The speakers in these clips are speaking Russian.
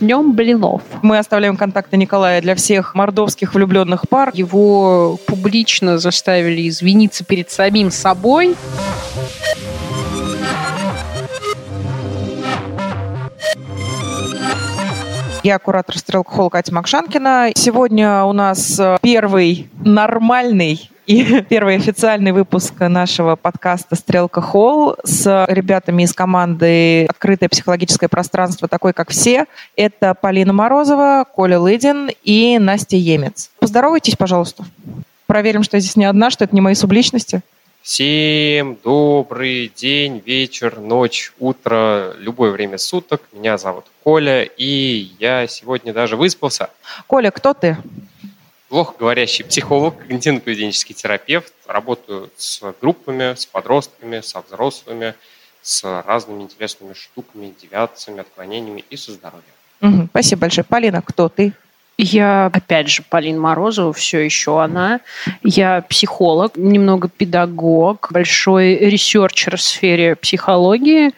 днем блинов. Мы оставляем контакты Николая для всех мордовских влюбленных пар. Его публично заставили извиниться перед самим собой. Я куратор Стрелка Холл Катя Макшанкина. Сегодня у нас э, первый нормальный и первый официальный выпуск нашего подкаста «Стрелка Холл» с ребятами из команды «Открытое психологическое пространство», такой как все. Это Полина Морозова, Коля Лыдин и Настя Емец. Поздоровайтесь, пожалуйста. Проверим, что я здесь не одна, что это не мои субличности. Всем добрый день, вечер, ночь, утро, любое время суток. Меня зовут Коля, и я сегодня даже выспался. Коля, кто ты? Плохо говорящий психолог, когнитивно-поведенческий терапевт. Работаю с группами, с подростками, со взрослыми, с разными интересными штуками, девиациями, отклонениями и со здоровьем. Угу, спасибо большое. Полина, кто ты? Я, опять же, Полина Морозова, все еще она. Я психолог, немного педагог, большой researcher в сфере психологии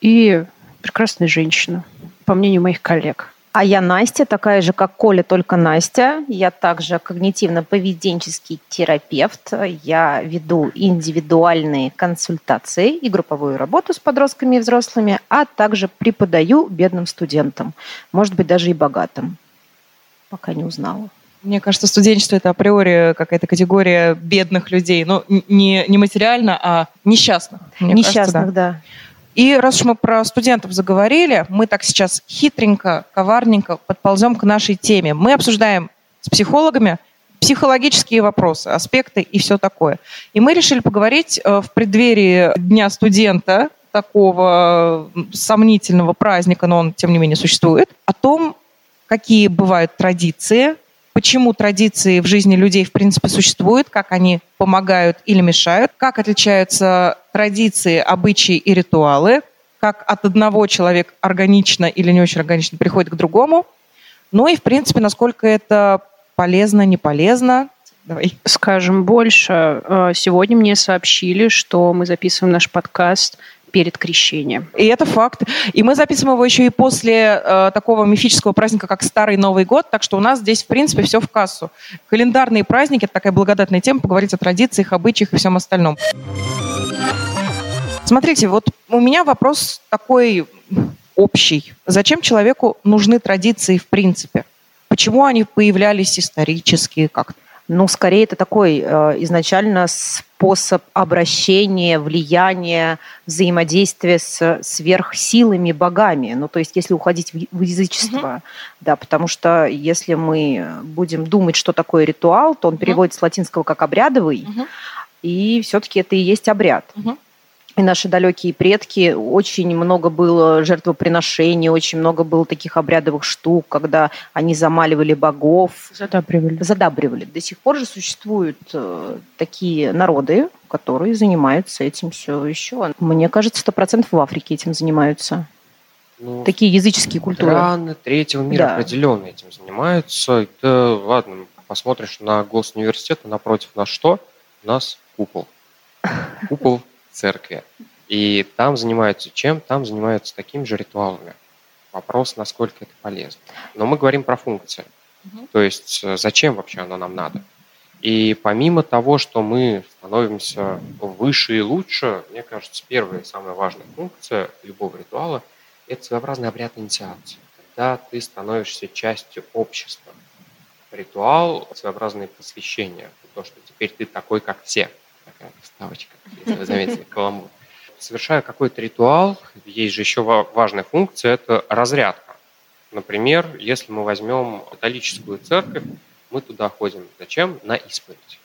и прекрасная женщина, по мнению моих коллег. А я Настя, такая же, как Коля, только Настя. Я также когнитивно-поведенческий терапевт. Я веду индивидуальные консультации и групповую работу с подростками и взрослыми, а также преподаю бедным студентам, может быть, даже и богатым пока не узнала. Мне кажется, студенчество это априори какая-то категория бедных людей. Ну, не, не материально, а несчастных. Несчастных, кажется, да. да. И раз уж мы про студентов заговорили, мы так сейчас хитренько, коварненько подползем к нашей теме. Мы обсуждаем с психологами психологические вопросы, аспекты и все такое. И мы решили поговорить э, в преддверии Дня студента, такого сомнительного праздника, но он, тем не менее, существует, о том, какие бывают традиции, почему традиции в жизни людей в принципе существуют, как они помогают или мешают, как отличаются традиции, обычаи и ритуалы, как от одного человека органично или не очень органично приходит к другому, ну и в принципе, насколько это полезно, не полезно. Давай. Скажем больше. Э, сегодня мне сообщили, что мы записываем наш подкаст перед крещением. И это факт. И мы записываем его еще и после э, такого мифического праздника, как Старый Новый год, так что у нас здесь, в принципе, все в кассу. Календарные праздники – это такая благодатная тема, поговорить о традициях, обычаях и всем остальном. Смотрите, вот у меня вопрос такой общий. Зачем человеку нужны традиции в принципе? Почему они появлялись исторически как-то? Ну, скорее, это такой э, изначально способ обращения, влияния, взаимодействия с сверхсилами, богами. Ну, то есть, если уходить в, в язычество, угу. да, потому что если мы будем думать, что такое ритуал, то он переводится угу. с латинского как обрядовый, угу. и все-таки это и есть обряд. Угу и наши далекие предки, очень много было жертвоприношений, очень много было таких обрядовых штук, когда они замаливали богов. Задабривали. Задабривали. До сих пор же существуют э, такие народы, которые занимаются этим все еще. Мне кажется, сто процентов в Африке этим занимаются. Ну, такие языческие культуры. Страны третьего мира да. определенно этим занимаются. Да ладно, посмотришь на госуниверситет, а напротив нас что? У нас купол. Купол церкви. И там занимаются чем? Там занимаются такими же ритуалами. Вопрос, насколько это полезно. Но мы говорим про функции. Угу. То есть э, зачем вообще оно нам надо? И помимо того, что мы становимся выше и лучше, мне кажется, первая и самая важная функция любого ритуала – это своеобразный обряд инициации. Когда ты становишься частью общества. Ритуал – своеобразное посвящение. То, что теперь ты такой, как все – такая вставочка, заметили, каламбур. Совершая какой-то ритуал, есть же еще важная функция – это разрядка. Например, если мы возьмем католическую церковь, мы туда ходим. Зачем? На исповедь.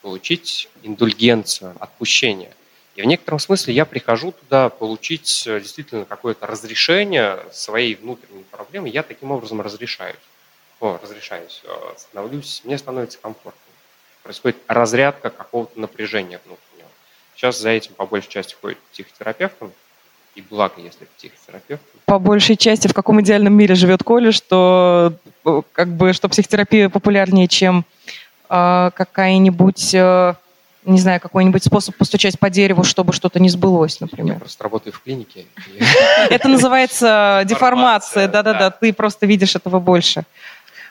Получить индульгенцию, отпущение. И в некотором смысле я прихожу туда получить э, действительно какое-то разрешение своей внутренней проблемы. Я таким образом разрешаюсь. О, разрешаюсь, э, становлюсь, мне становится комфортно происходит разрядка какого-то напряжения внутреннего. Сейчас за этим по большей части ходит психотерапевтом, и благо, если психотерапевт. По большей части, в каком идеальном мире живет Коля, что как бы что психотерапия популярнее, чем э, какая-нибудь э, не знаю, какой-нибудь способ постучать по дереву, чтобы что-то не сбылось, например. Я просто работаю в клинике. Это называется деформация, да-да-да, ты просто видишь этого больше.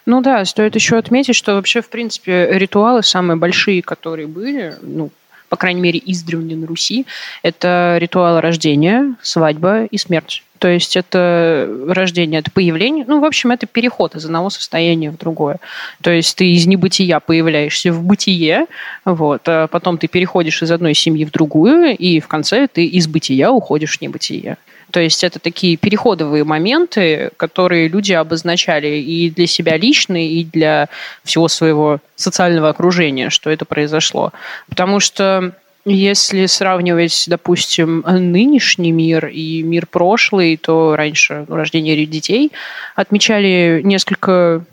Ну да, стоит еще отметить, что вообще, в принципе, ритуалы самые большие, которые были, ну, по крайней мере, издревле на Руси, это ритуалы рождения, свадьба и смерть. То есть это рождение, это появление, ну, в общем, это переход из одного состояния в другое. То есть ты из небытия появляешься в бытие, вот, а потом ты переходишь из одной семьи в другую, и в конце ты из бытия уходишь в небытие. То есть это такие переходовые моменты, которые люди обозначали и для себя лично, и для всего своего социального окружения, что это произошло. Потому что если сравнивать, допустим, нынешний мир и мир прошлый, то раньше рождение детей отмечали несколько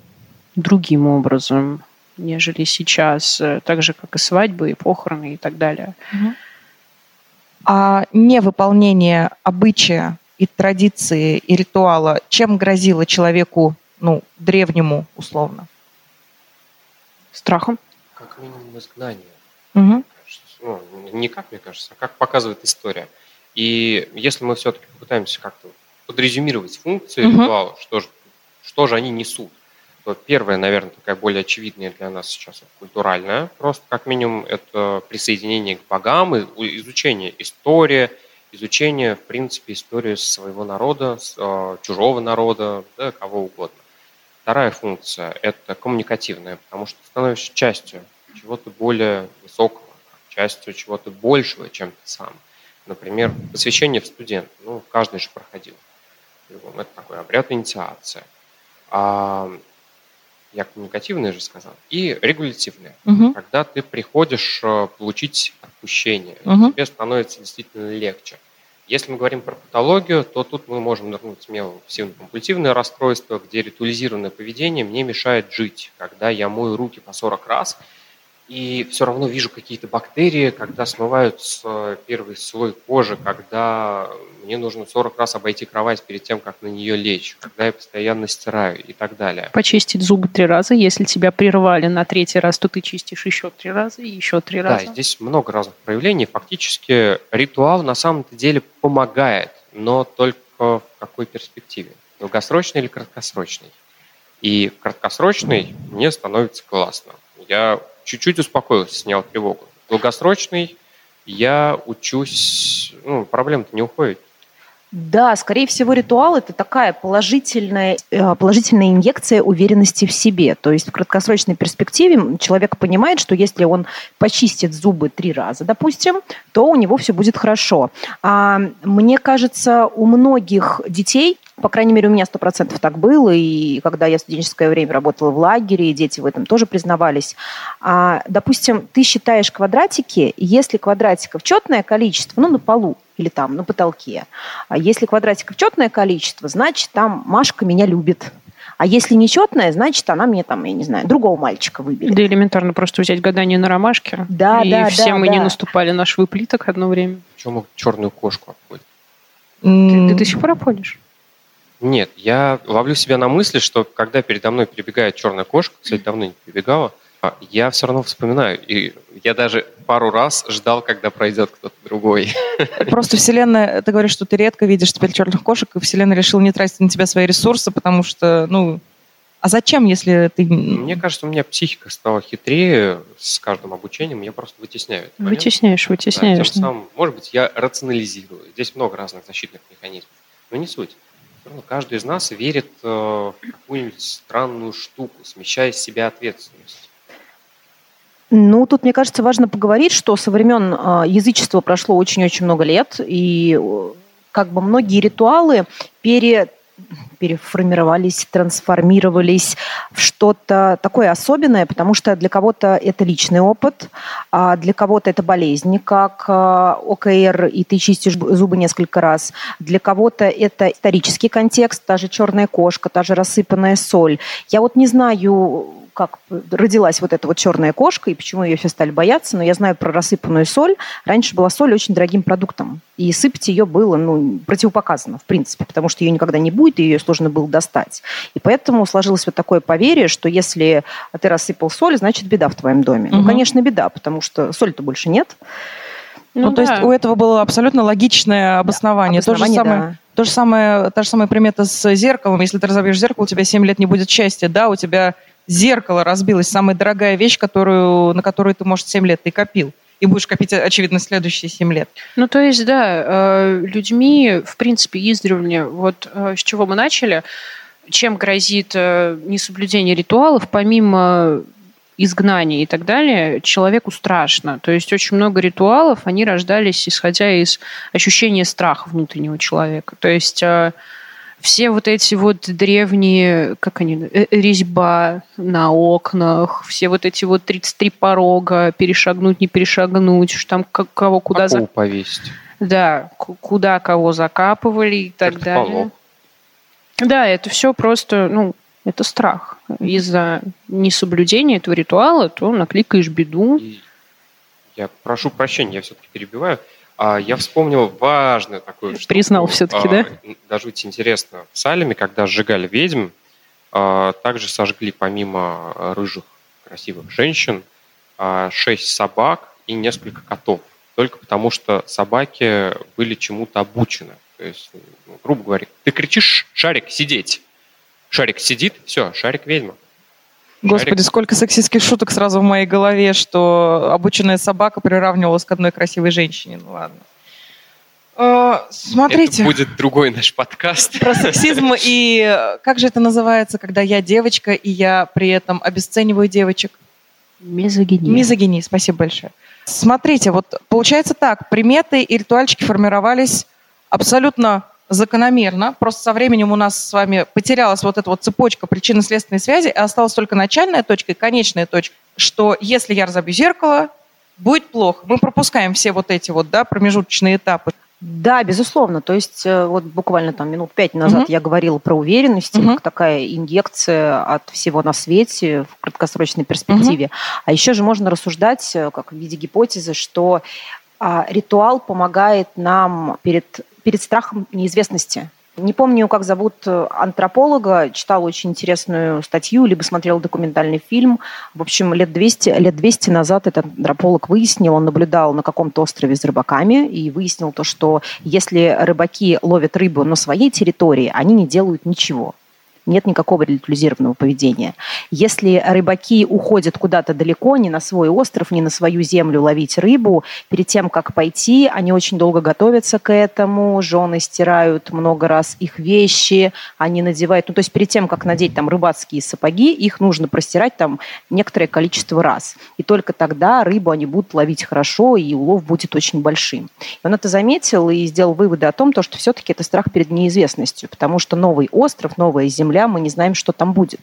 другим образом, нежели сейчас, так же, как и свадьбы, и похороны и так далее. Угу а невыполнение обычая и традиции и ритуала, чем грозило человеку, ну, древнему условно? Страхом. Как минимум изгнание. Угу. Ну, не как, мне кажется, а как показывает история. И если мы все-таки попытаемся как-то подрезюмировать функции угу. ритуала, что же, что же они несут, то первая, наверное, такая более очевидная для нас сейчас культуральная, просто как минимум это присоединение к богам, изучение истории, изучение, в принципе, истории своего народа, э, чужого народа, да, кого угодно. Вторая функция – это коммуникативная, потому что становишься частью чего-то более высокого, частью чего-то большего, чем ты сам. Например, посвящение в студент. Ну, каждый же проходил. Это такой обряд инициации. А я коммуникативное же сказал, и регулятивное. Угу. Когда ты приходишь э, получить отпущение, угу. тебе становится действительно легче. Если мы говорим про патологию, то тут мы можем нырнуть смело в пассивно-компульсивное расстройство, где ритуализированное поведение мне мешает жить. Когда я мою руки по 40 раз – и все равно вижу какие-то бактерии, когда смываются первый слой кожи, когда мне нужно 40 раз обойти кровать перед тем, как на нее лечь, когда я постоянно стираю и так далее. Почистить зубы три раза, если тебя прервали на третий раз, то ты чистишь еще три раза и еще три раза. Да, здесь много разных проявлений. Фактически ритуал на самом-то деле помогает, но только в какой перспективе? Долгосрочный или краткосрочный? И краткосрочный мне становится классно. Я чуть-чуть успокоился, снял тревогу. Долгосрочный я учусь, ну, проблем-то не уходит. Да, скорее всего, ритуал – это такая положительная, э, положительная инъекция уверенности в себе. То есть в краткосрочной перспективе человек понимает, что если он почистит зубы три раза, допустим, то у него все будет хорошо. А мне кажется, у многих детей по крайней мере, у меня сто процентов так было, и когда я студенческое время работала в лагере, и дети в этом тоже признавались. А, допустим, ты считаешь квадратики, если квадратиков четное количество, ну, на полу или там на потолке, а если квадратиков четное количество, значит, там Машка меня любит. А если нечетная, значит, она мне там, я не знаю, другого мальчика выберет. Да элементарно просто взять гадание на ромашке. Да, и да, все да, мы да. не наступали на швы плиток одно время. Почему черную кошку обходит? Ты, ты до сих пор обходишь? Нет, я ловлю себя на мысли, что когда передо мной перебегает черная кошка, кстати, давно не перебегала, а, я все равно вспоминаю. И я даже пару раз ждал, когда пройдет кто-то другой. Просто Вселенная, ты говоришь, что ты редко видишь теперь черных кошек, и Вселенная решила не тратить на тебя свои ресурсы, потому что, ну, а зачем, если ты... Мне кажется, у меня психика стала хитрее с каждым обучением, я просто вытесняю это. Вытесняешь, вытесняешь. Да, тем самым, может быть, я рационализирую. Здесь много разных защитных механизмов, но не суть. Каждый из нас верит э, в какую-нибудь странную штуку, смещая с себя ответственность. Ну, тут, мне кажется, важно поговорить, что со времен э, язычества прошло очень-очень много лет, и э, как бы многие ритуалы пере переформировались, трансформировались в что-то такое особенное, потому что для кого-то это личный опыт, а для кого-то это болезнь, как а, ОКР, и ты чистишь зубы несколько раз. Для кого-то это исторический контекст, та же черная кошка, та же рассыпанная соль. Я вот не знаю, как родилась вот эта вот черная кошка и почему ее все стали бояться, но я знаю про рассыпанную соль. Раньше была соль очень дорогим продуктом, и сыпать ее было ну, противопоказано, в принципе, потому что ее никогда не будет, и ее сложно было достать. И поэтому сложилось вот такое поверье, что если ты рассыпал соль, значит беда в твоем доме. Угу. Ну, конечно, беда, потому что соли-то больше нет. Ну, ну да. то есть у этого было абсолютно логичное обоснование. Да, обоснование то, же самое, да. то же самое, та же самая примета с зеркалом. Если ты разобьешь зеркало, у тебя 7 лет не будет счастья. Да, у тебя зеркало разбилось, самая дорогая вещь, которую, на которую ты, может, 7 лет ты копил. И будешь копить, очевидно, следующие 7 лет. Ну, то есть, да, э, людьми, в принципе, издревле, вот э, с чего мы начали, чем грозит э, несоблюдение ритуалов, помимо изгнания и так далее, человеку страшно. То есть очень много ритуалов, они рождались исходя из ощущения страха внутреннего человека. То есть все вот эти вот древние, как они, э, резьба на окнах, все вот эти вот 33 порога, перешагнуть, не перешагнуть, что там кого куда... Какого за... повесить. Да, куда кого закапывали и так это далее. Полог. Да, это все просто, ну, это страх. Из-за несоблюдения этого ритуала, то накликаешь беду. Я прошу прощения, я все-таки перебиваю. А я вспомнил важную такую штуку. Признал все-таки, а, да? Даже очень интересно. В Салеме, когда сжигали ведьм, а, также сожгли помимо рыжих красивых женщин шесть собак и несколько котов. Только потому, что собаки были чему-то обучены. То есть, ну, грубо говоря, ты кричишь «Шарик, сидеть!» Шарик сидит, все, Шарик ведьма. Господи, сколько сексистских шуток сразу в моей голове, что обученная собака приравнивалась к одной красивой женщине. Ну ладно. Uh, смотрите. Это будет другой наш подкаст. Про сексизм и как же это называется, когда я девочка и я при этом обесцениваю девочек? Мизогиния. Мизогиния, спасибо большое. Смотрите, вот получается так, приметы и ритуальчики формировались абсолютно закономерно. Просто со временем у нас с вами потерялась вот эта вот цепочка причинно-следственной связи, и осталась только начальная точка и конечная точка, что если я разобью зеркало, будет плохо. Мы пропускаем все вот эти вот да, промежуточные этапы. Да, безусловно. То есть э, вот буквально там минут пять назад угу. я говорила про уверенность, угу. как такая инъекция от всего на свете в краткосрочной перспективе. Угу. А еще же можно рассуждать, э, как в виде гипотезы, что а, ритуал помогает нам перед перед страхом неизвестности. Не помню, как зовут э, антрополога, читал очень интересную статью, либо смотрел документальный фильм. В общем, лет 200, лет 200 назад этот антрополог выяснил, он наблюдал на каком-то острове с рыбаками и выяснил то, что если рыбаки ловят рыбу на своей территории, они не делают ничего нет никакого ритуализированного поведения. Если рыбаки уходят куда-то далеко, не на свой остров, не на свою землю ловить рыбу, перед тем, как пойти, они очень долго готовятся к этому, жены стирают много раз их вещи, они надевают, ну то есть перед тем, как надеть там рыбацкие сапоги, их нужно простирать там некоторое количество раз. И только тогда рыбу они будут ловить хорошо, и улов будет очень большим. И он это заметил и сделал выводы о том, что все-таки это страх перед неизвестностью, потому что новый остров, новая земля, земля, мы не знаем, что там будет.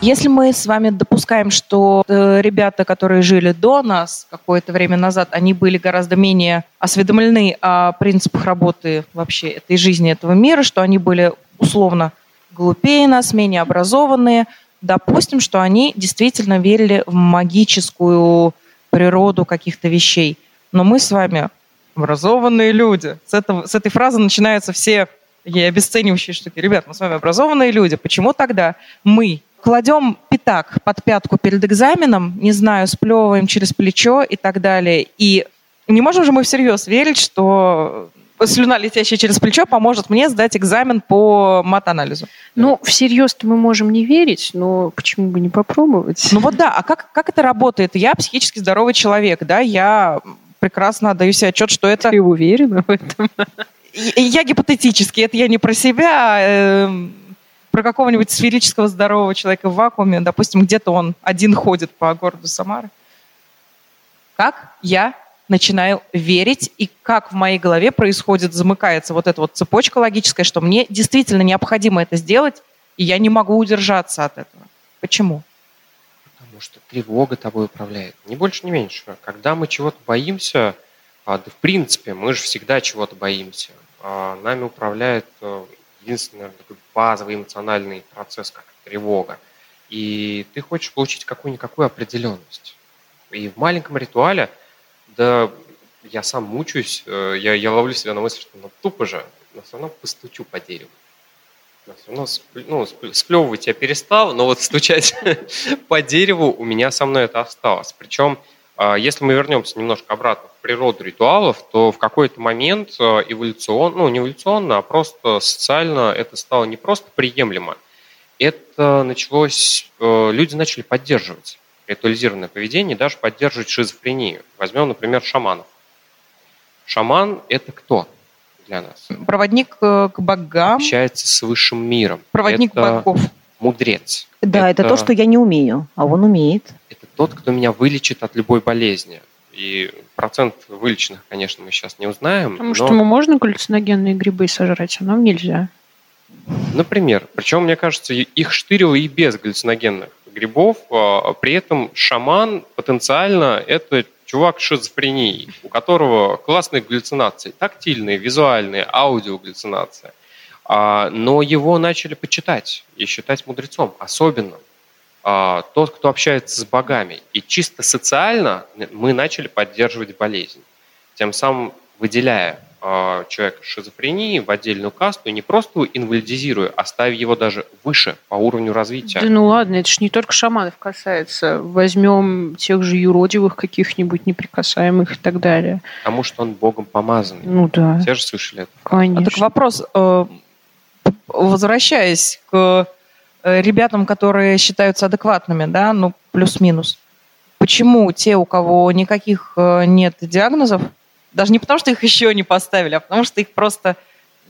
Если мы с вами допускаем, что э, ребята, которые жили до нас какое-то время назад, они были гораздо менее осведомлены о принципах работы вообще этой жизни, этого мира, что они были условно глупее нас, менее образованные, допустим, что они действительно верили в магическую природу каких-то вещей. Но мы с вами образованные люди. С, этого, с этой фразы начинаются все такие обесценивающие штуки. Ребят, мы с вами образованные люди. Почему тогда мы кладем пятак под пятку перед экзаменом, не знаю, сплевываем через плечо и так далее. И не можем же мы всерьез верить, что слюна, летящая через плечо, поможет мне сдать экзамен по мат-анализу. Ну, всерьез-то мы можем не верить, но почему бы не попробовать? Ну вот да, а как, как это работает? Я психически здоровый человек, да, я прекрасно отдаю себе отчет, что это... Ты уверена в этом? Я гипотетически, это я не про себя, э, про какого-нибудь сферического здорового человека в вакууме, допустим, где-то он один ходит по городу Самары. Как я начинаю верить, и как в моей голове происходит, замыкается вот эта вот цепочка логическая, что мне действительно необходимо это сделать, и я не могу удержаться от этого. Почему? Потому что тревога тобой управляет. Ни больше, ни меньше. Когда мы чего-то боимся, да в принципе, мы же всегда чего-то боимся. А, нами управляет э, единственный такой базовый эмоциональный процесс, как тревога. и ты хочешь получить какую-никакую определенность. И в маленьком ритуале, да, я сам мучаюсь, э, я, я ловлю себя на мысли, что ну тупо же, но все равно постучу по дереву. Но все равно ну, сплевывать я перестал, но вот стучать по дереву у меня со мной это осталось. Причем, а, если мы вернемся немножко обратно в природу ритуалов, то в какой-то момент э, эволюционно, ну не эволюционно, а просто социально это стало не просто приемлемо, это началось, э, люди начали поддерживать ритуализированное поведение, даже поддерживать шизофрению. Возьмем, например, шаманов. Шаман – это кто для нас? Проводник э, к богам. Общается с высшим миром. Проводник это богов. Мудрец. Да, это... это то, что я не умею, а он умеет. Это тот, кто меня вылечит от любой болезни. И процент вылеченных, конечно, мы сейчас не узнаем. Потому но... что ему можно галлюциногенные грибы сожрать, а нам нельзя. Например. Причем, мне кажется, их штырило и без галлюциногенных грибов. А, при этом шаман потенциально это чувак с шизофренией, у которого классные галлюцинации, тактильные, визуальные, аудиогаллюцинации. А, но его начали почитать и считать мудрецом, особенным. А, тот, кто общается с богами. И чисто социально мы начали поддерживать болезнь, тем самым выделяя а, человека с шизофренией в отдельную касту и не просто инвалидизируя, а ставя его даже выше по уровню развития. Да ну ладно, это ж не только шаманов касается. Возьмем тех же юродивых каких-нибудь неприкасаемых и так далее. Потому что он богом помазанный. Ну да. Все же слышали это. Конечно. А так вопрос, э, возвращаясь к ребятам, которые считаются адекватными, да, ну плюс-минус. Почему те, у кого никаких э, нет диагнозов, даже не потому, что их еще не поставили, а потому что их просто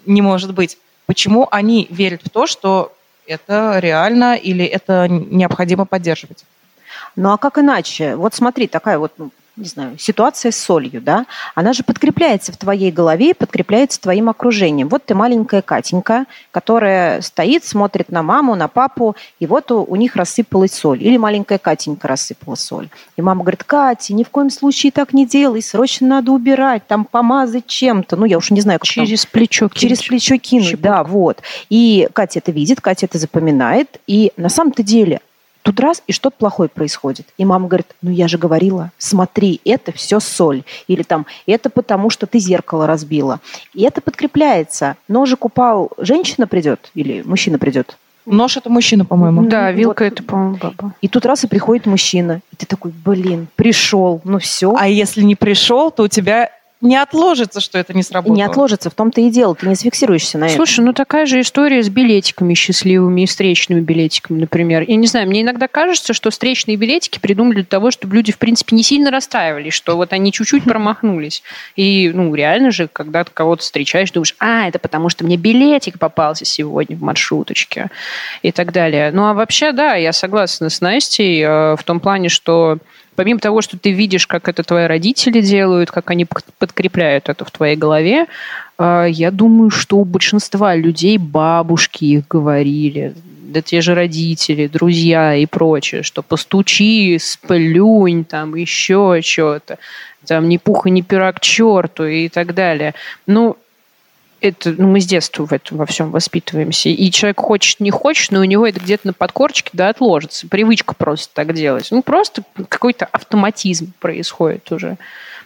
не может быть. Почему они верят в то, что это реально или это необходимо поддерживать? Ну а как иначе? Вот смотри, такая вот ну, не знаю, ситуация с солью, да, она же подкрепляется в твоей голове, подкрепляется твоим окружением. Вот ты маленькая Катенька, которая стоит, смотрит на маму, на папу, и вот у, у них рассыпалась соль. Или маленькая Катенька рассыпала соль. И мама говорит, Катя, ни в коем случае так не делай, срочно надо убирать, там помазать чем-то. Ну, я уж не знаю, как Через там, плечо кинуть. Через плечо кинуть, Щепотку. да, вот. И Катя это видит, Катя это запоминает. И на самом-то деле Тут раз, и что-то плохое происходит. И мама говорит, ну я же говорила, смотри, это все соль. Или там, это потому, что ты зеркало разбила. И это подкрепляется. Ножик упал, женщина придет или мужчина придет? Нож это мужчина, по-моему. Да, вилка вот. это, по-моему, баба. И тут раз и приходит мужчина. И ты такой, блин, пришел, ну все. А если не пришел, то у тебя не отложится, что это не сработало. Не отложится, в том-то и дело, ты не сфиксируешься на Слушай, этом. Слушай, ну такая же история с билетиками счастливыми и встречными билетиками, например. Я не знаю, мне иногда кажется, что встречные билетики придумали для того, чтобы люди, в принципе, не сильно расстраивались, что вот они чуть-чуть промахнулись. И, ну, реально же, когда ты кого-то встречаешь, думаешь, а, это потому что мне билетик попался сегодня в маршруточке и так далее. Ну, а вообще, да, я согласна с Настей э, в том плане, что помимо того, что ты видишь, как это твои родители делают, как они подкрепляют это в твоей голове, а, я думаю, что у большинства людей бабушки их говорили, да те же родители, друзья и прочее, что постучи, сплюнь, там еще что-то, там ни пуха, ни пера к черту и так далее. Ну, это, ну, мы с детства в этом во всем воспитываемся. И человек хочет, не хочет, но у него это где-то на подкорочке, да, отложится. Привычка просто так делать. Ну, просто какой-то автоматизм происходит уже.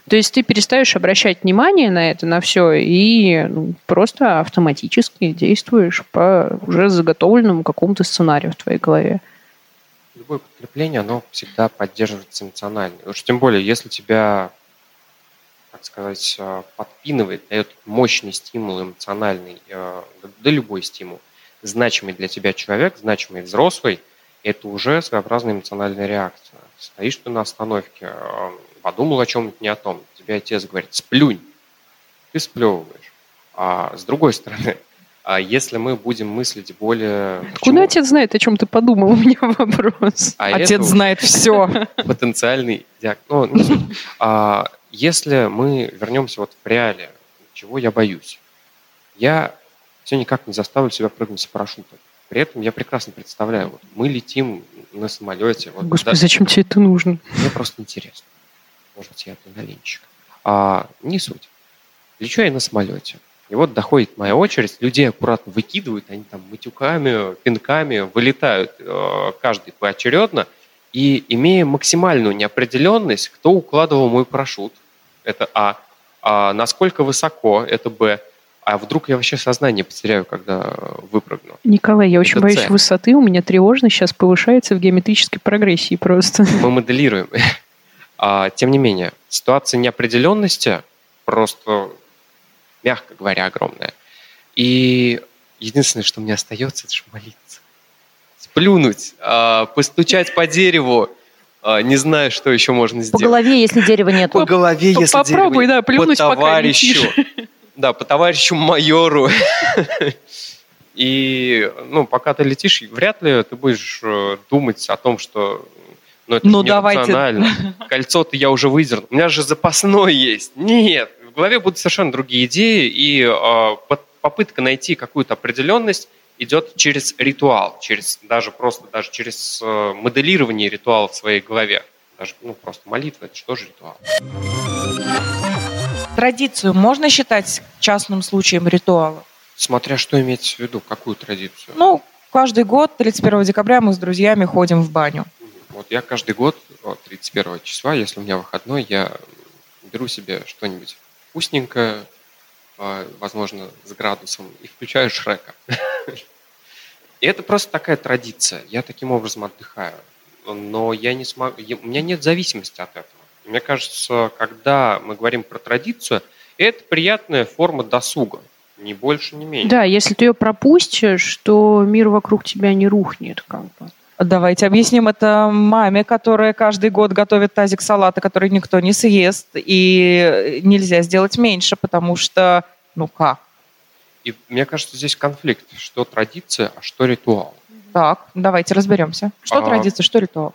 То есть ты перестаешь обращать внимание на это, на все, и ну, просто автоматически действуешь по уже заготовленному какому-то сценарию в твоей голове. Любое подкрепление, оно всегда поддерживается эмоционально. Уж тем более, если тебя так сказать, э, подпинывает, дает мощный стимул эмоциональный, э, да любой стимул, значимый для тебя человек, значимый взрослый, это уже своеобразная эмоциональная реакция. Стоишь ты на остановке, э, подумал о чем-нибудь не о том, тебе отец говорит, сплюнь, ты сплевываешь. А с другой стороны, а если мы будем мыслить более... Куда отец знает, о чем ты подумал? У меня вопрос. А отец знает все. Потенциальный диагноз. Ну, а, если мы вернемся вот в реале, чего я боюсь, я все никак не заставлю себя прыгнуть с парашютом. При этом я прекрасно представляю, вот мы летим на самолете. Вот, Господи, да, зачем тебе это нужно? Мне просто интересно. Может быть, я адреналинчик. А, не суть. Лечу я на самолете. И вот доходит моя очередь, людей аккуратно выкидывают, они там матюками, пинками вылетают, э, каждый поочередно, и имея максимальную неопределенность, кто укладывал мой парашют, это А, а насколько высоко, это Б, а вдруг я вообще сознание потеряю, когда выпрыгну? Николай, я очень это боюсь C. высоты, у меня тревожность сейчас повышается в геометрической прогрессии просто. Мы моделируем. А, тем не менее, ситуация неопределенности просто мягко говоря, огромная. И единственное, что мне остается, это же молиться. Сплюнуть, а, постучать по дереву, а, не знаю, что еще можно сделать. По голове, если дерева нет. По голове, если Попробуй, дерева да, плюнуть, по товарищу. Да, по товарищу майору. И, ну, пока ты летишь, вряд ли ты будешь э, думать о том, что ну, это ну, не давайте. Кольцо-то я уже выдернул. У меня же запасной есть. Нет, голове будут совершенно другие идеи, и э, попытка найти какую-то определенность идет через ритуал, через даже просто даже через э, моделирование ритуала в своей голове. Даже ну, просто молитва, это же ритуал? Традицию можно считать частным случаем ритуала? Смотря что иметь в виду, какую традицию? Ну, каждый год, 31 декабря, мы с друзьями ходим в баню. Вот я каждый год, 31 числа, если у меня выходной, я беру себе что-нибудь вкусненькое, возможно, с градусом, и включаю Шрека. И это просто такая традиция. Я таким образом отдыхаю. Но я не смогу... У меня нет зависимости от этого. Мне кажется, когда мы говорим про традицию, это приятная форма досуга. Ни больше, ни меньше. Да, если ты ее пропустишь, то мир вокруг тебя не рухнет. Как бы. Давайте объясним это маме, которая каждый год готовит тазик салата, который никто не съест, и нельзя сделать меньше, потому что, ну как? И мне кажется, здесь конфликт, что традиция, а что ритуал. Так, давайте разберемся. Что а, традиция, что ритуал?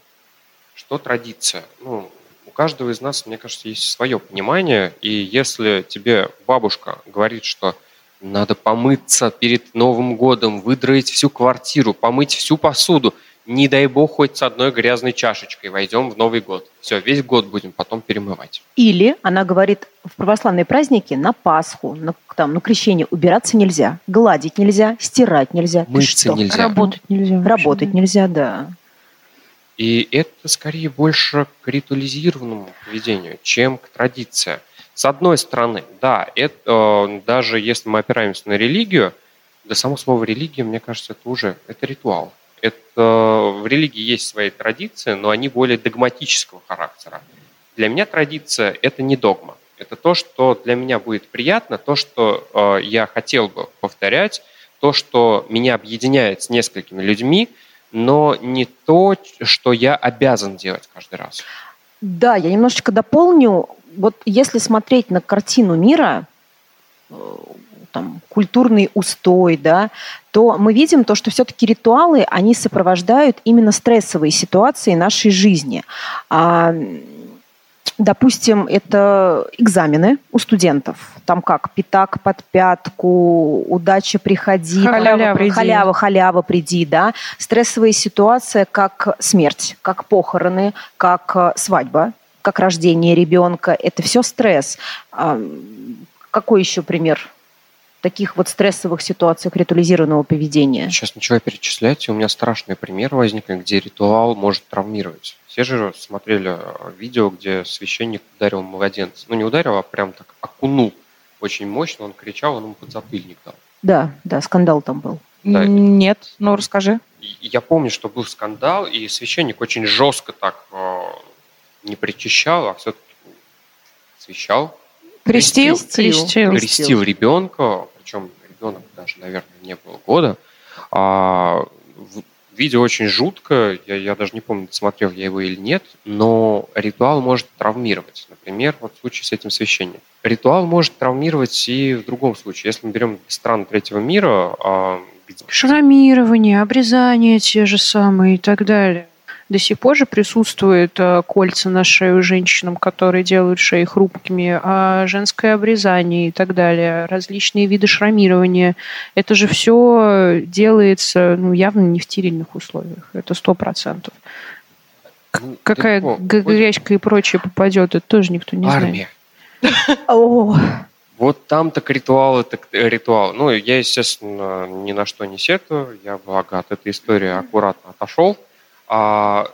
Что традиция? Ну, у каждого из нас, мне кажется, есть свое понимание, и если тебе бабушка говорит, что надо помыться перед Новым годом, выдроить всю квартиру, помыть всю посуду – не дай бог, хоть с одной грязной чашечкой войдем в Новый год. Все, весь год будем потом перемывать. Или она говорит, в православные праздники на Пасху, на, там, на крещение убираться нельзя, гладить нельзя, стирать нельзя. Мыться нельзя. Работать нельзя. Вообще, Работать да. нельзя, да. И это скорее больше к ритуализированному поведению, чем к традиции. С одной стороны, да, это, э, даже если мы опираемся на религию, да само слово религия, мне кажется, это уже это ритуал это в религии есть свои традиции, но они более догматического характера. Для меня традиция – это не догма. Это то, что для меня будет приятно, то, что э, я хотел бы повторять, то, что меня объединяет с несколькими людьми, но не то, что я обязан делать каждый раз. Да, я немножечко дополню. Вот если смотреть на картину мира, э, там, культурный устой, да, то мы видим то, что все-таки ритуалы, они сопровождают именно стрессовые ситуации нашей жизни. А, допустим, это экзамены у студентов. Там как? Пятак под пятку, удача приходи, халява, приди. халява, халява приди, да. Стрессовая ситуация, как смерть, как похороны, как э, свадьба, как рождение ребенка. Это все стресс. А, какой еще пример таких вот стрессовых ситуациях ритуализированного поведения? Сейчас ничего перечислять, у меня страшный пример возник, где ритуал может травмировать. Все же смотрели э, видео, где священник ударил младенца. Ну, не ударил, а прям так окунул очень мощно, он кричал, он ему подзатыльник дал. Да, да, скандал там был. Да. Нет, ну расскажи. Я помню, что был скандал, и священник очень жестко так э, не причащал, а все-таки свящал. Крестил? Крестил. Крестил, крестил ребенка, причем ребенок даже, наверное, не было года. А, видео очень жутко, я, я даже не помню, смотрел я его или нет, но ритуал может травмировать. Например, вот в случае с этим священником. Ритуал может травмировать и в другом случае. Если мы берем страны третьего мира, а, где... Шрамирование, обрезание те же самые и так далее до сих пор же присутствуют э, кольца на шею женщинам, которые делают шеи хрупкими, а женское обрезание и так далее, различные виды шрамирования. Это же все делается ну, явно не в стерильных условиях. Это сто процентов. Ну, Какая грязька и прочее попадет, это тоже никто не Армия. знает. Вот там так ритуалы, так ритуал. Ну, я, естественно, ни на что не сетую. Я, благо, от этой истории аккуратно отошел. А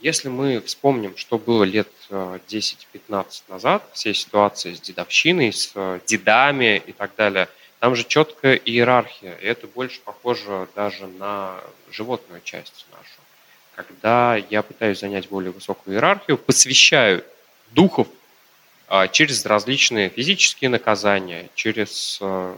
если мы вспомним, что было лет 10-15 э, назад, все ситуации с дедовщиной, с э, дедами и так далее, там же четкая иерархия, и это больше похоже даже на животную часть нашу. Когда я пытаюсь занять более высокую иерархию, посвящаю духов а, через различные физические наказания, через э,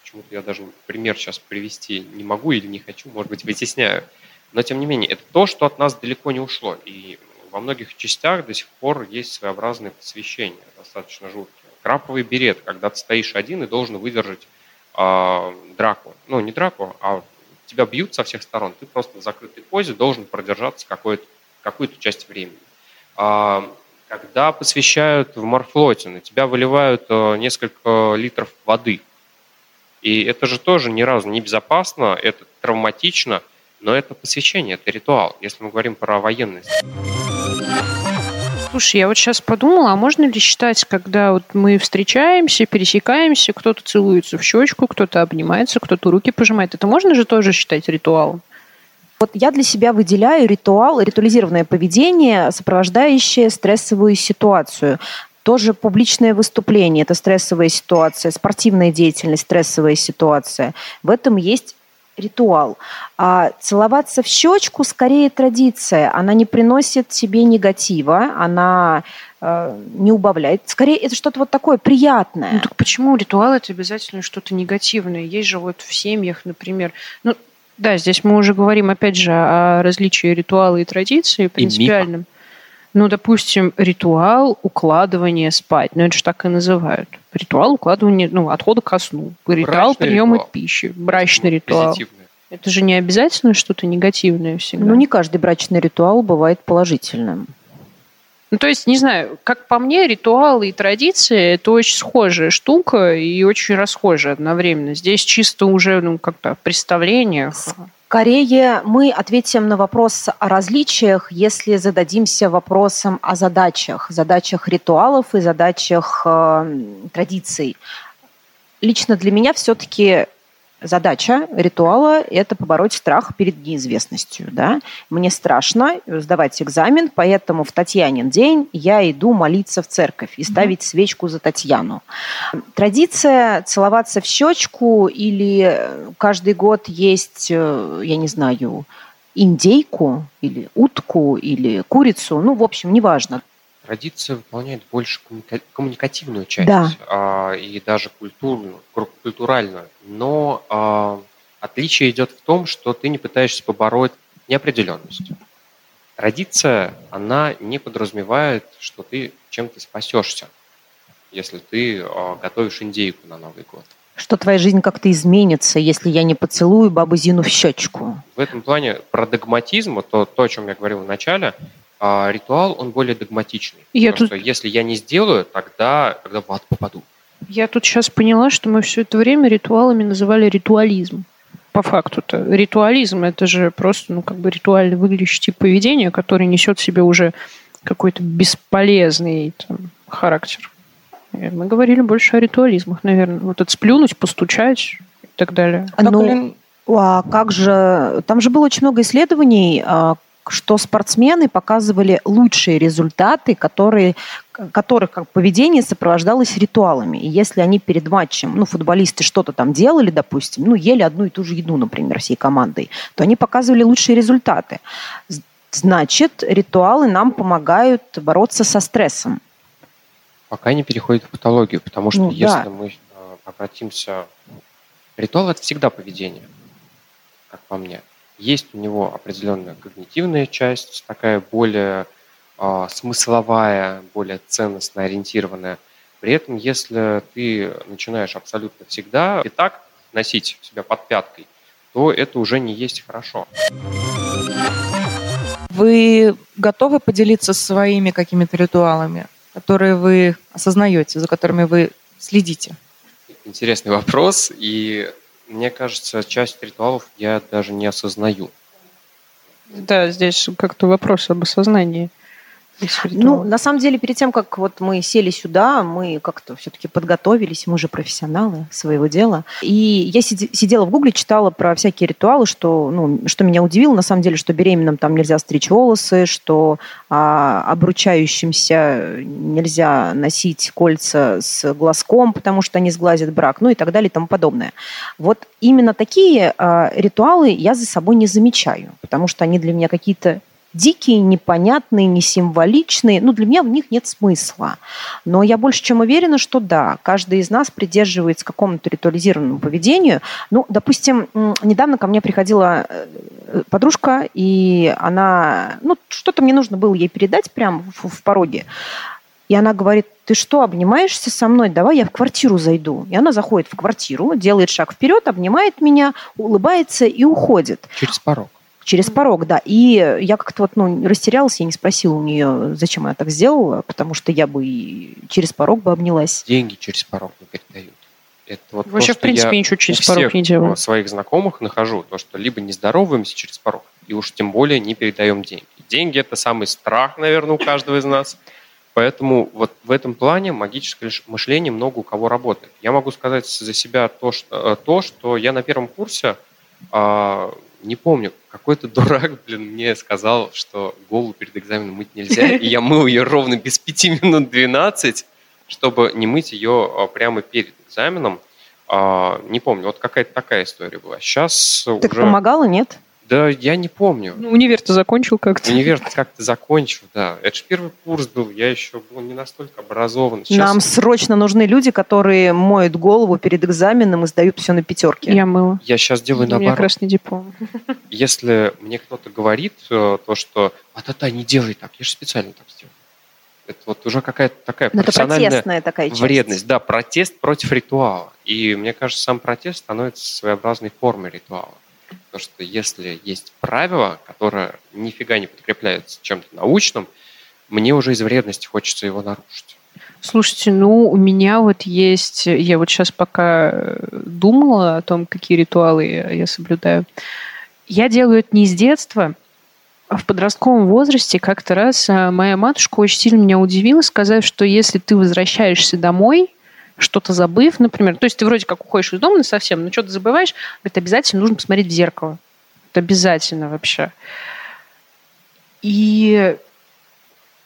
почему-то я даже пример сейчас привести не могу или не хочу, может быть, вытесняю – но, тем не менее, это то, что от нас далеко не ушло. И во многих частях до сих пор есть своеобразные посвящения, достаточно жуткие. Краповый берет, когда ты стоишь один и должен выдержать э, драку. Ну, не драку, а тебя бьют со всех сторон. Ты просто в закрытой позе должен продержаться какую-то какую часть времени. Э, когда посвящают в морфлоте, на тебя выливают э, несколько литров воды. И это же тоже ни разу не безопасно, это травматично – но это посвящение, это ритуал, если мы говорим про военность. Слушай, я вот сейчас подумала, а можно ли считать, когда вот мы встречаемся, пересекаемся, кто-то целуется в щечку, кто-то обнимается, кто-то руки пожимает, это можно же тоже считать ритуалом? Вот я для себя выделяю ритуал, ритуализированное поведение, сопровождающее стрессовую ситуацию. Тоже публичное выступление – это стрессовая ситуация, спортивная деятельность – стрессовая ситуация. В этом есть ритуал. А целоваться в щечку скорее традиция. Она не приносит себе негатива, она э, не убавляет. Скорее, это что-то вот такое приятное. Ну так почему ритуал это обязательно что-то негативное? Есть же вот в семьях, например, ну да, здесь мы уже говорим опять же о различии ритуала и традиции принципиальном. И ну, допустим, ритуал укладывания спать. Ну, это же так и называют. Ритуал укладывания, ну, отхода ко сну. Ритуал Брачный приема ритуал. пищи. Брачный ритуал. Это же не обязательно что-то негативное всегда. Ну, не каждый брачный ритуал бывает положительным. Ну, то есть, не знаю, как по мне, ритуалы и традиции – это очень схожая штука и очень расхожая одновременно. Здесь чисто уже, ну, как-то представление. Скорее мы ответим на вопрос о различиях, если зададимся вопросом о задачах, задачах ритуалов и задачах э, традиций. Лично для меня все-таки Задача ритуала – это побороть страх перед неизвестностью. Да? Мне страшно сдавать экзамен, поэтому в Татьянин день я иду молиться в церковь и ставить свечку за Татьяну. Традиция целоваться в щечку или каждый год есть, э, я не знаю, индейку или утку или курицу, ну, в общем, неважно традиция выполняет больше коммуникативную часть да. а, и даже культурную, культуральную. Но а, отличие идет в том, что ты не пытаешься побороть неопределенность. Традиция, она не подразумевает, что ты чем-то спасешься, если ты а, готовишь индейку на Новый год. Что твоя жизнь как-то изменится, если я не поцелую бабу Зину в щечку. В этом плане про догматизм, то, то о чем я говорил в начале, а ритуал, он более догматичный. Я тут... если я не сделаю, тогда, тогда в ад попаду. Я тут сейчас поняла, что мы все это время ритуалами называли ритуализм. По факту-то. Ритуализм – это же просто ну, как бы ритуально выглядящий тип поведения, который несет в себе уже какой-то бесполезный там, характер. Мы говорили больше о ритуализмах, наверное. Вот это сплюнуть, постучать и так далее. Ну, а как же... Там же было очень много исследований, а, что спортсмены показывали лучшие результаты, которые, которых как поведение сопровождалось ритуалами. И если они перед матчем, ну, футболисты что-то там делали, допустим, ну, ели одну и ту же еду, например, всей командой, то они показывали лучшие результаты. Значит, ритуалы нам помогают бороться со стрессом. Пока не переходит в патологию, потому что ну, если да. мы э, обратимся... Ритуал – это всегда поведение, как по мне. Есть у него определенная когнитивная часть, такая более э, смысловая, более ценностно ориентированная. При этом, если ты начинаешь абсолютно всегда и так носить себя под пяткой, то это уже не есть хорошо. Вы готовы поделиться своими какими-то ритуалами, которые вы осознаете, за которыми вы следите? Интересный вопрос. И мне кажется, часть ритуалов я даже не осознаю. Да, здесь как-то вопрос об осознании. Ну, на самом деле, перед тем, как вот мы сели сюда, мы как-то все-таки подготовились, мы же профессионалы своего дела. И я сидела в Гугле, читала про всякие ритуалы, что, ну, что меня удивило, на самом деле, что беременным там нельзя стричь волосы, что а, обручающимся нельзя носить кольца с глазком, потому что они сглазят брак, ну и так далее и тому подобное. Вот именно такие а, ритуалы я за собой не замечаю, потому что они для меня какие-то дикие, непонятные, не символичные. Ну, для меня в них нет смысла. Но я больше чем уверена, что да, каждый из нас придерживается какому-то ритуализированному поведению. Ну, допустим, недавно ко мне приходила э, подружка, и она, ну, что-то мне нужно было ей передать прямо в, в пороге. И она говорит, ты что, обнимаешься со мной? Давай я в квартиру зайду. И она заходит в квартиру, делает шаг вперед, обнимает меня, улыбается и уходит. Через порог. Через порог, да. И я как-то вот ну, растерялась, я не спросила у нее, зачем она так сделала, потому что я бы и через порог бы обнялась. Деньги через порог не передают. Это вот Вообще, то, в принципе, я ничего через порог не делаю. своих знакомых нахожу, то, что либо не здороваемся через порог, и уж тем более не передаем деньги. Деньги – это самый страх, наверное, у каждого из нас. Поэтому вот в этом плане магическое мышление много у кого работает. Я могу сказать за себя то, что, э, то, что я на первом курсе а, не помню, какой-то дурак, блин, мне сказал, что голову перед экзаменом мыть нельзя, и я мыл ее ровно без пяти минут 12, чтобы не мыть ее а, прямо перед экзаменом. А, не помню, вот какая-то такая история была. Сейчас так уже... помогало, нет? Да, я не помню. Ну, универ ты закончил как-то. Универ как-то закончил, да. Это же первый курс был, я еще был не настолько образован. Сейчас... Нам срочно нужны люди, которые моют голову перед экзаменом и сдают все на пятерки. Я мыла. Я сейчас делаю У наоборот. У меня красный диплом. Если мне кто-то говорит э, то, что «а-та-та, не делай так», я же специально так сделал. Это вот уже какая-то такая Но профессиональная такая вредность. Да, протест против ритуала. И мне кажется, сам протест становится своеобразной формой ритуала. Потому что если есть правило, которое нифига не подкрепляется чем-то научным, мне уже из вредности хочется его нарушить. Слушайте, ну, у меня вот есть... Я вот сейчас пока думала о том, какие ритуалы я соблюдаю. Я делаю это не с детства, а в подростковом возрасте как-то раз а, моя матушка очень сильно меня удивила, сказав, что если ты возвращаешься домой, что-то забыв, например. То есть ты вроде как уходишь из дома совсем, но что-то забываешь, говорит, обязательно нужно посмотреть в зеркало. Это обязательно вообще. И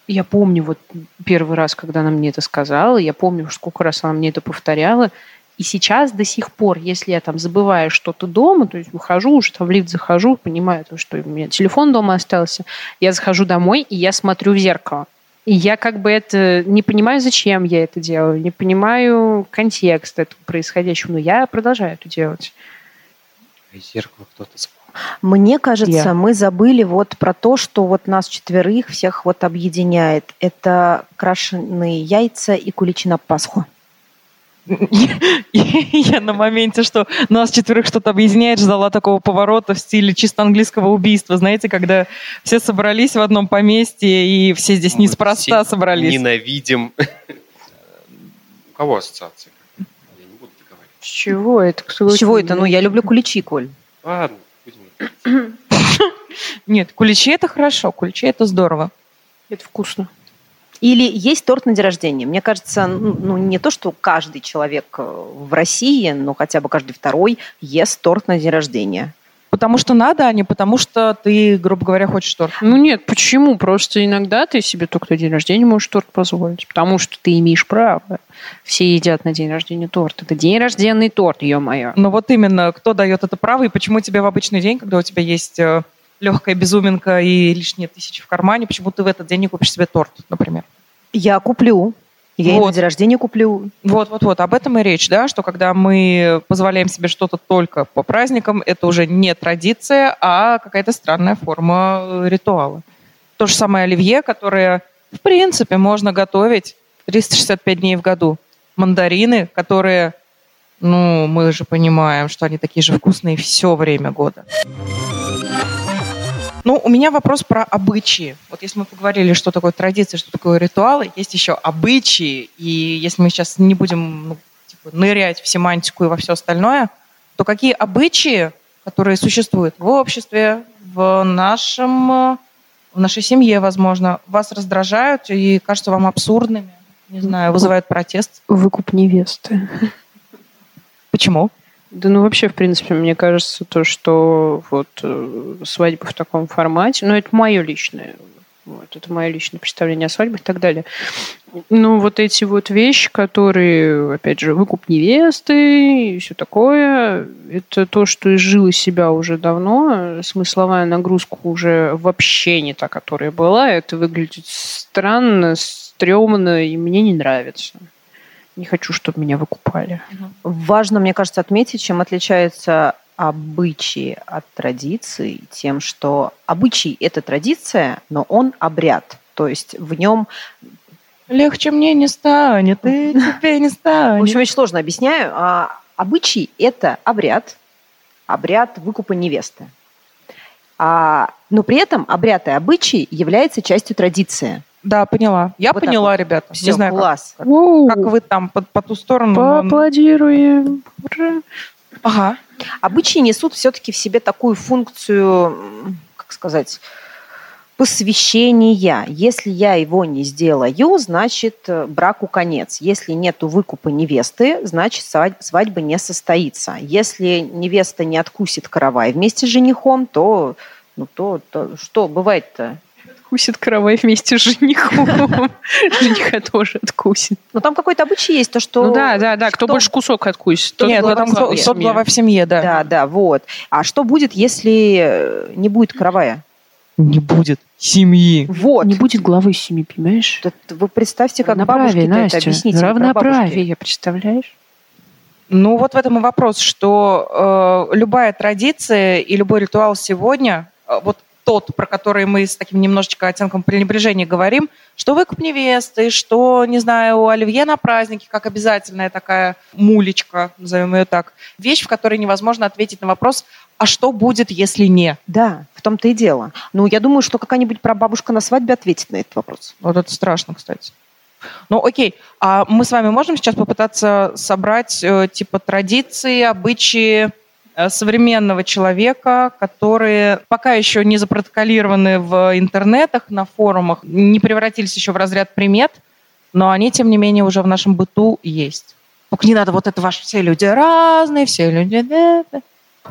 я помню вот первый раз, когда она мне это сказала, я помню, сколько раз она мне это повторяла, и сейчас до сих пор, если я там забываю что-то дома, то есть выхожу, уже там в лифт захожу, понимаю, что у меня телефон дома остался, я захожу домой, и я смотрю в зеркало. И я как бы это не понимаю, зачем я это делаю, не понимаю контекст этого происходящего, но я продолжаю это делать. Зеркало кто-то Мне кажется, я. мы забыли вот про то, что вот нас четверых всех вот объединяет. Это крашеные яйца и куличи на Пасху. Я на моменте, что нас четверых что-то объединяет, ждала такого поворота в стиле чисто английского убийства. Знаете, когда все собрались в одном поместье, и все здесь неспроста собрались. Ненавидим. У кого ассоциация? Я не буду говорить. С чего это? С чего это? Ну, я люблю куличи, Коль. Ладно, Нет, куличи это хорошо, куличи это здорово. Это вкусно. Или есть торт на день рождения. Мне кажется, ну, не то, что каждый человек э, в России, но хотя бы каждый второй ест торт на день рождения. Потому что надо, а не потому что ты, грубо говоря, хочешь торт. Ну нет, почему? Просто иногда ты себе только на день рождения можешь торт позволить. Потому что ты имеешь право. Все едят на день рождения торт. Это день рожденный торт, ё-моё. Ну вот именно, кто дает это право и почему тебе в обычный день, когда у тебя есть э, легкая безуминка и лишние тысячи в кармане, почему ты в этот день не купишь себе торт, например? Я куплю. Я вот. на день рождения куплю. Вот, вот, вот. Об этом и речь, да, что когда мы позволяем себе что-то только по праздникам, это уже не традиция, а какая-то странная форма э, ритуала. То же самое оливье, которое, в принципе, можно готовить 365 дней в году. Мандарины, которые, ну, мы же понимаем, что они такие же вкусные все время года. Ну, у меня вопрос про обычаи. Вот если мы поговорили, что такое традиция, что такое ритуалы, есть еще обычаи. И если мы сейчас не будем ну, типа, нырять в семантику и во все остальное, то какие обычаи, которые существуют в обществе, в нашем в нашей семье, возможно, вас раздражают и кажутся вам абсурдными, не знаю, вызывают протест. Выкуп невесты. Почему? Да ну вообще, в принципе, мне кажется, то, что вот э, свадьба в таком формате, ну это мое личное, вот, это мое личное представление о свадьбе и так далее. Ну, вот эти вот вещи, которые, опять же, выкуп невесты и все такое, это то, что изжило себя уже давно. Смысловая нагрузка уже вообще не та, которая была. Это выглядит странно, стрёмно, и мне не нравится. Не хочу, чтобы меня выкупали. Важно, мне кажется, отметить, чем отличается обычаи от традиций тем, что обычай – это традиция, но он обряд. То есть в нем Легче мне не станет, и тебе не станет. В общем, очень сложно объясняю. А, обычай – это обряд, обряд выкупа невесты. А, но при этом обряд и обычай является частью традиции. Да, поняла. Я Вот поняла, вот. ребята. Все, не знаю, как- класс. Как, как вы там по, по ту сторону. Поаплодируем. Ура. Ага. Обычаи несут все-таки в себе такую функцию, как сказать, посвящения. Если я его не сделаю, значит, э, браку конец. Если нету выкупа невесты, значит, свадь- свадьба не состоится. Если невеста не откусит каравай вместе с женихом, то, ну, то, то что бывает-то? Откусит каравай вместе с женихом. Жениха тоже откусит. Ну, там какой-то обычай есть, то, что... Ну да, да, да. Кто больше кусок откусит, Нет, там тот глава в семье, да. Да, да, вот. А что будет, если э, не будет каравая? Не будет семьи. Вот. Не будет главы семьи, понимаешь? Вы представьте, как бабушки это объясните. Равноправие, представляешь? Ну, вот в этом и вопрос, что э, любая традиция и любой ритуал сегодня, э, вот тот, про который мы с таким немножечко оттенком пренебрежения говорим, что выкуп невесты, что, не знаю, оливье на празднике, как обязательная такая мулечка, назовем ее так, вещь, в которой невозможно ответить на вопрос, а что будет, если не? Да, в том-то и дело. Ну, я думаю, что какая-нибудь прабабушка на свадьбе ответит на этот вопрос. Вот это страшно, кстати. Ну, окей, а мы с вами можем сейчас попытаться собрать э, типа традиции, обычаи современного человека, которые пока еще не запротоколированы в интернетах, на форумах, не превратились еще в разряд примет, но они, тем не менее, уже в нашем быту есть. Только не надо вот это ваши все люди разные, все люди... да, да.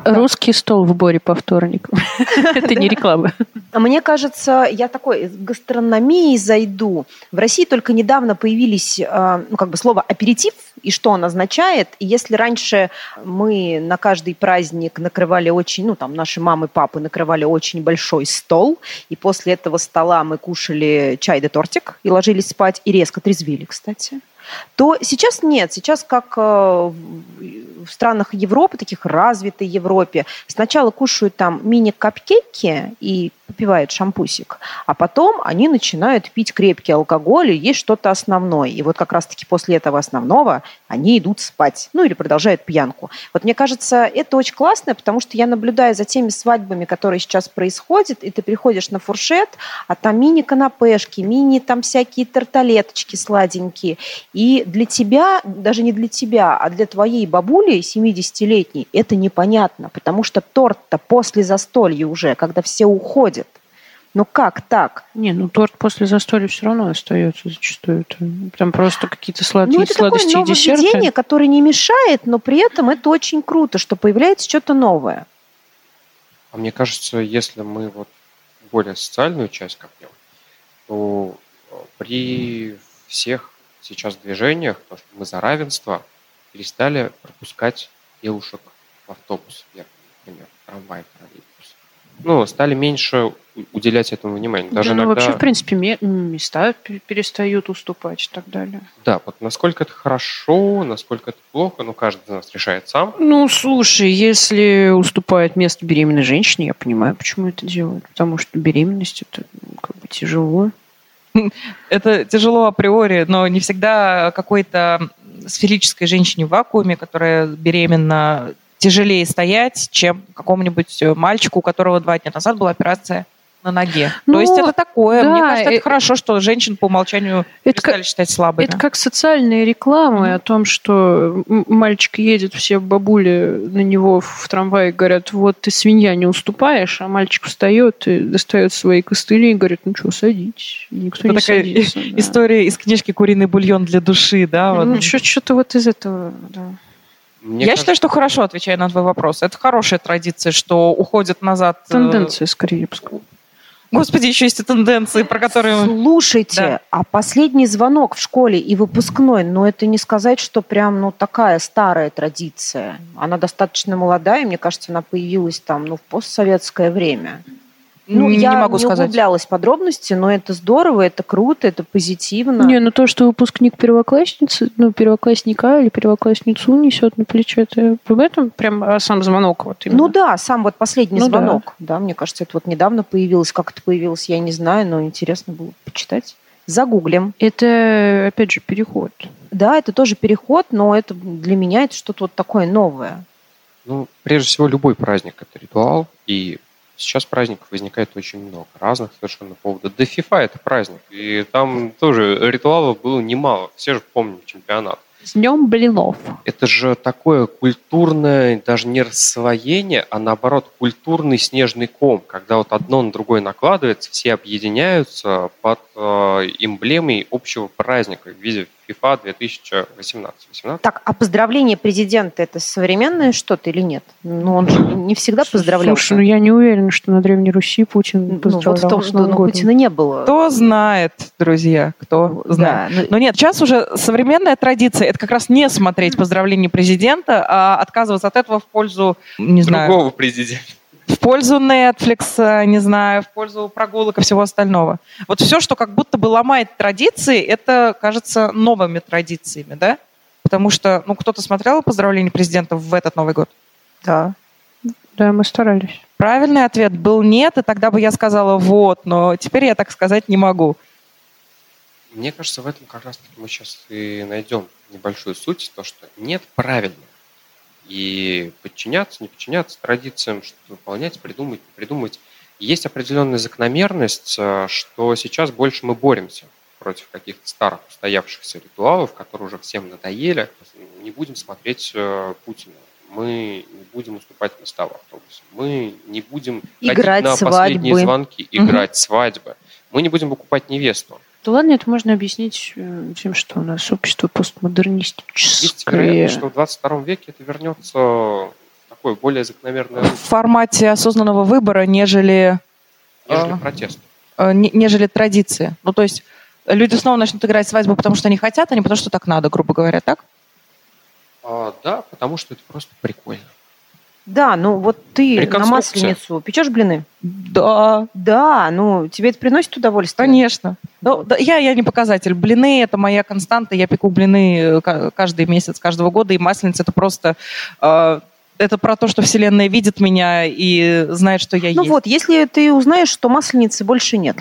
Русский стол в Боре по вторникам. Это не реклама. А Мне кажется, я такой гастрономии зайду. В России только недавно появились, э, ну, как бы слово аперитив и что он означает. И если раньше мы на каждый праздник накрывали очень, ну, там, наши мамы, папы накрывали очень большой стол, и после этого стола мы кушали чай да тортик и ложились спать, и резко трезвили, кстати, то сейчас нет. Сейчас, как э, в странах Европы, таких развитой Европе, сначала кушают там мини-капкейки и попивают шампусик, а потом они начинают пить крепкий алкоголь и есть что-то основное. И вот как раз-таки после этого основного они идут спать, ну или продолжают пьянку. Вот мне кажется, это очень классно, потому что я наблюдаю за теми свадьбами, которые сейчас происходят, и ты приходишь на фуршет, а там мини-канапешки, мини там всякие тарталеточки сладенькие. И для тебя, даже не для тебя, а для твоей бабули 70-летней, это непонятно, потому что торт-то после застолья уже, когда все уходят. Ну как так? Не, ну торт после застолья все равно остается зачастую. Там просто какие-то сладкие ну это такое сладости и десерты. нововведение, которое не мешает, но при этом это очень круто, что появляется что-то новое. А мне кажется, если мы вот более социальную часть копнем, то э, при всех сейчас движениях, то, что мы за равенство, перестали пропускать девушек в автобус, например, в трамвай, в троллейбус. Ну, стали меньше уделять этому внимания. Даже Да, ну, иногда... вообще, в принципе, ме- места пе- перестают уступать и так далее. Да, вот насколько это хорошо, насколько это плохо, ну, каждый из нас решает сам. Ну, слушай, если уступает место беременной женщине, я понимаю, почему это делают. Потому что беременность это ну, как бы тяжело. Это тяжело априори, но не всегда какой-то сферической женщине в вакууме, которая беременна, тяжелее стоять, чем какому-нибудь мальчику, у которого два дня назад была операция на ноге. Ну, То есть это такое. Да, Мне кажется, это, это хорошо, что женщин по умолчанию это перестали как, считать слабыми. Это как социальные рекламы mm-hmm. о том, что мальчик едет, все бабули на него в трамвае говорят, вот ты свинья не уступаешь, а мальчик встает и достает свои костыли и говорит, ну что, садитесь. И никто это не такая садится. История да. из книжки «Куриный бульон для души», да? Вот. Ну, что-то вот из этого, да. Мне Я кажется... считаю, что хорошо отвечаю на твой вопрос. Это хорошая традиция, что уходит назад... Э, Тенденция, скорее, я бы сказала. Господи, еще есть и тенденции, про которые... Слушайте, да. а последний звонок в школе и выпускной, ну это не сказать, что прям ну такая старая традиция. Она достаточно молодая, мне кажется, она появилась там ну в постсоветское время. Ну, не я могу не сказать. углублялась в подробности, но это здорово, это круто, это позитивно. Не, ну то, что выпускник первоклассницы, ну, первоклассника или первоклассницу несет на плече, это в этом прям а сам звонок вот именно. Ну да, сам вот последний ну, звонок. Да. да, мне кажется, это вот недавно появилось. Как это появилось, я не знаю, но интересно было почитать. Загуглим. Это, опять же, переход. Да, это тоже переход, но это для меня это что-то вот такое новое. Ну, прежде всего, любой праздник – это ритуал, и Сейчас праздников возникает очень много, разных совершенно поводов. Да FIFA это праздник, и там тоже ритуалов было немало. Все же помним чемпионат. С днем блинов. Это же такое культурное, даже не рассвоение, а наоборот культурный снежный ком, когда вот одно на другое накладывается, все объединяются под э, эмблемой общего праздника в виде FIFA 2018. 18? Так, а поздравление президента это современное что-то или нет? Ну, он же не всегда поздравлял. Слушай, ну я не уверена, что на Древней Руси Путин поздравлял. Ну, вот в том, ну, Путина не было. Кто знает, друзья, кто знает. Да, но... но нет, сейчас уже современная традиция это как раз не смотреть поздравление президента, а отказываться от этого в пользу, не знаю... Другого президента в пользу Netflix, не знаю, в пользу прогулок и всего остального. Вот все, что как будто бы ломает традиции, это кажется новыми традициями, да? Потому что, ну, кто-то смотрел поздравления президента в этот Новый год? Да. Да, мы старались. Правильный ответ был нет, и тогда бы я сказала вот, но теперь я так сказать не могу. Мне кажется, в этом как раз таки мы сейчас и найдем небольшую суть, то, что нет правильного и подчиняться, не подчиняться традициям, что выполнять, придумать, не придумать. Есть определенная закономерность, э, что сейчас больше мы боремся против каких-то старых устоявшихся ритуалов, которые уже всем надоели. Не будем смотреть э, Путина, мы не будем уступать места в автобусе, мы не будем играть ходить на свадьбы. последние звонки, играть угу. свадьбы, мы не будем покупать невесту. Да ладно, это можно объяснить э, тем, что у нас общество постмодернистическое. Есть вероятность, что в 22 веке это вернется в такое более закономерное... В формате осознанного выбора, нежели... Нежели а, протест. А, нежели традиции. Ну, то есть люди снова начнут играть свадьбу, потому что они хотят, а не потому что так надо, грубо говоря, так? А, да, потому что это просто прикольно. Да, ну вот ты на масленицу печешь блины? Да. Да, ну тебе это приносит удовольствие? Конечно. Ну, да, я, я не показатель. Блины – это моя константа. Я пеку блины э, каждый месяц, каждого года. И масленица – это просто э, это про то, что Вселенная видит меня и знает, что я ну есть. Ну вот, если ты узнаешь, что масленицы больше нет,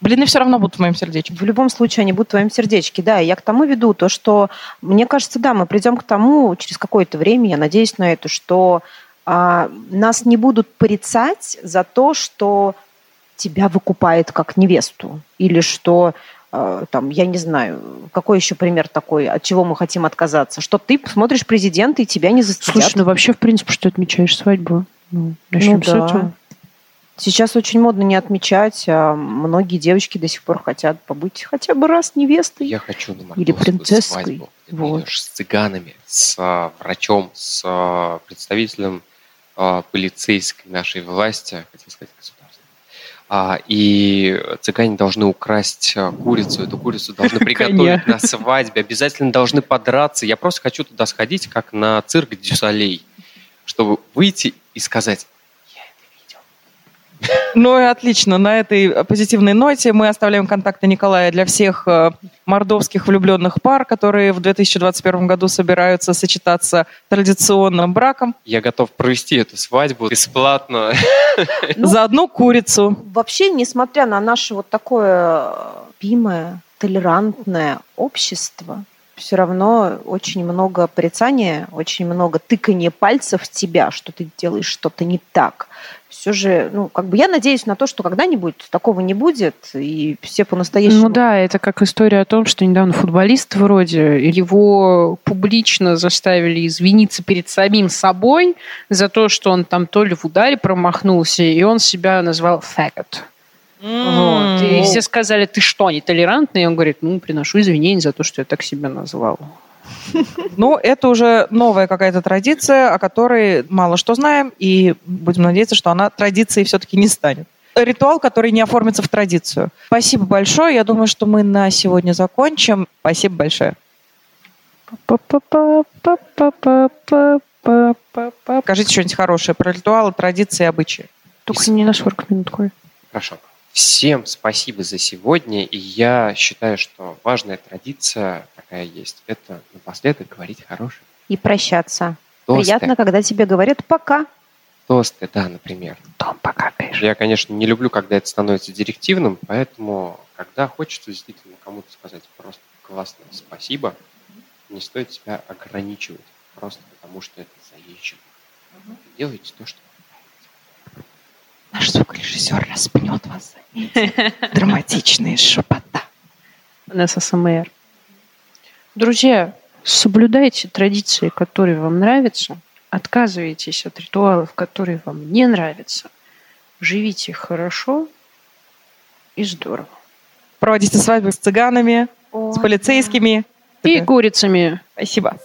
Блины все равно будут в моем сердечке. В любом случае они будут в твоем сердечке, да. И я к тому веду то, что, мне кажется, да, мы придем к тому через какое-то время, я надеюсь на это, что а, нас не будут порицать за то, что тебя выкупает как невесту. Или что а, там, я не знаю, какой еще пример такой, от чего мы хотим отказаться? Что ты смотришь президента, и тебя не застыдят. Слушай, ну вообще, в принципе, что отмечаешь свадьбу? Ну, начнем ну, да. с этого. Сейчас очень модно не отмечать, а многие девочки до сих пор хотят побыть хотя бы раз невестой. Я хочу на или принцесской. Свадьбу. Вот. с цыганами, с а, врачом, с а, представителем а, полицейской нашей власти, хотел сказать государства. А, и цыгане должны украсть курицу, эту курицу должны приготовить на свадьбе, обязательно должны подраться. Я просто хочу туда сходить, как на цирк Дюсалей, чтобы выйти и сказать, ну и отлично. На этой позитивной ноте мы оставляем контакты Николая для всех э, мордовских влюбленных пар, которые в 2021 году собираются сочетаться традиционным браком. Я готов провести эту свадьбу бесплатно. Ну, За одну курицу. Вообще, несмотря на наше вот такое пимое, толерантное общество, все равно очень много порицания, очень много тыкания пальцев в тебя, что ты делаешь что-то не так. Все же, ну, как бы я надеюсь на то, что когда-нибудь такого не будет, и все по-настоящему... Ну да, это как история о том, что недавно футболист вроде, его публично заставили извиниться перед самим собой за то, что он там то ли в ударе промахнулся, и он себя назвал faggot. Вот. И все сказали, ты что, нетолерантный? И он говорит, ну, приношу извинения за то, что я так себя назвал. Ну, это уже новая какая-то традиция, о которой мало что знаем, и будем надеяться, что она традицией все-таки не станет. Ритуал, который не оформится в традицию. Спасибо большое. Я думаю, что мы на сегодня закончим. Спасибо большое. Скажите что-нибудь хорошее про ритуалы, традиции, обычаи. Только не на 40 минут, Коль. Хорошо. Всем спасибо за сегодня, и я считаю, что важная традиция такая есть. Это напоследок говорить хорошее. И прощаться. Тосты. Приятно, когда тебе говорят «пока». Тосты, да, например. Том, пока, конечно. Я, конечно, не люблю, когда это становится директивным, поэтому, когда хочется действительно кому-то сказать просто классно спасибо, не стоит себя ограничивать, просто потому что это заезжено. Делайте то, что Наш звукорежиссер распнет вас за эти драматичные шепота. На СМР. Друзья, соблюдайте традиции, которые вам нравятся, отказывайтесь от ритуалов, которые вам не нравятся, живите хорошо и здорово. Проводите свадьбы с цыганами, О, с полицейскими. И курицами. Спасибо.